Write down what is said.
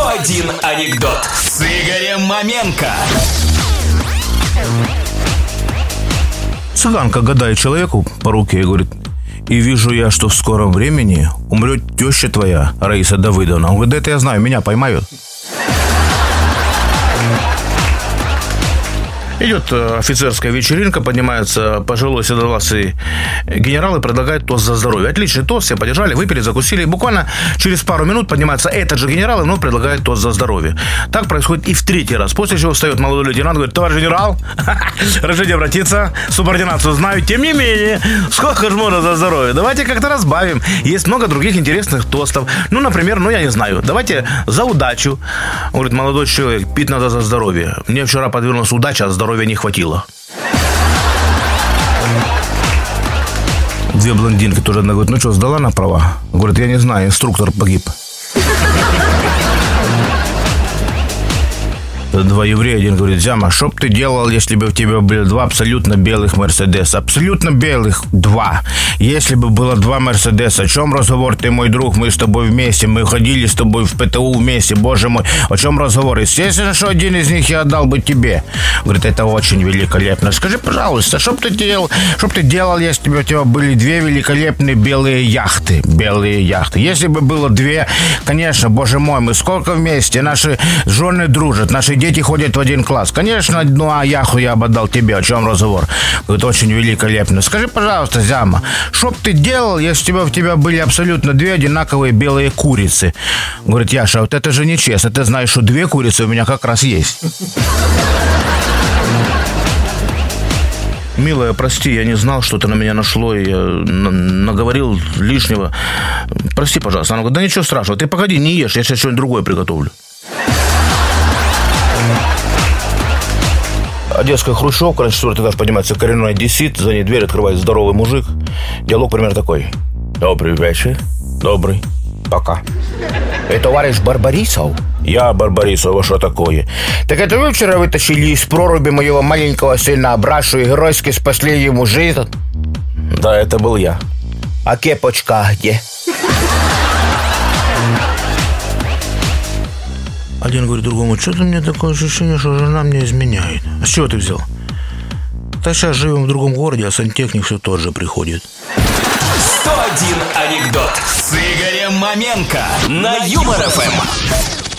101 анекдот с Игорем Маменко. Цыганка гадает человеку по руке и говорит, и вижу я, что в скором времени умрет теща твоя, Раиса Давыдовна. Он говорит, да это я знаю, меня поймают. Идет э, офицерская вечеринка, поднимаются пожилой седовласый генерал и предлагает тост за здоровье. Отличный тост, все поддержали, выпили, закусили. И буквально через пару минут поднимается этот же генерал и вновь предлагает тост за здоровье. Так происходит и в третий раз. После чего встает молодой лейтенант и говорит, товарищ генерал, разрешите обратиться, субординацию знаю, тем не менее, сколько же можно за здоровье? Давайте как-то разбавим. Есть много других интересных тостов. Ну, например, ну, я не знаю, давайте за удачу. Говорит, молодой человек, пить надо за здоровье. Мне вчера подвернулась удача, а здоровья не хватило. Две блондинки тоже одна говорит, ну что, сдала на права? Говорит, я не знаю, инструктор погиб. Два еврея, один говорит, Зяма, что бы ты делал, если бы у тебя были два абсолютно белых Мерседеса? Абсолютно белых два. Если бы было два Мерседеса, о чем разговор, ты мой друг, мы с тобой вместе, мы ходили с тобой в ПТУ вместе, боже мой, о чем разговор? Естественно, что один из них я отдал бы тебе. Говорит, это очень великолепно. Скажи, пожалуйста, что бы ты делал, что бы ты делал, если бы у тебя были две великолепные белые яхты? Белые яхты. Если бы было две, конечно, боже мой, мы сколько вместе, наши жены дружат, наши дети ходят в один класс. Конечно, одну аяху я бы отдал тебе, о чем разговор. Это очень великолепно. Скажи, пожалуйста, Зяма, что бы ты делал, если бы у тебя были абсолютно две одинаковые белые курицы? Говорит, Яша, вот это же нечестно. Ты знаешь, что две курицы у меня как раз есть. Милая, прости, я не знал, что ты на меня нашло, и наговорил лишнего. Прости, пожалуйста. Она говорит, да ничего страшного, ты погоди, не ешь, я сейчас что-нибудь другое приготовлю. Одесская хрущевка, на четвертый этаж поднимается коренной одессит, за ней дверь открывает здоровый мужик. Диалог примерно такой. Добрый вечер. Добрый. Пока. Эй, товарищ Барбарисов? Я Барбарисов, а что такое? Так это вы вчера вытащили из проруби моего маленького сына Абрашу и геройски спасли ему жизнь? Да, это был я. А кепочка где? Один говорит другому, что-то мне такое ощущение, что жена мне изменяет. А с чего ты взял? Да сейчас живем в другом городе, а сантехник все тот же приходит. 101 анекдот с Игорем Маменко на Юмор ФМ.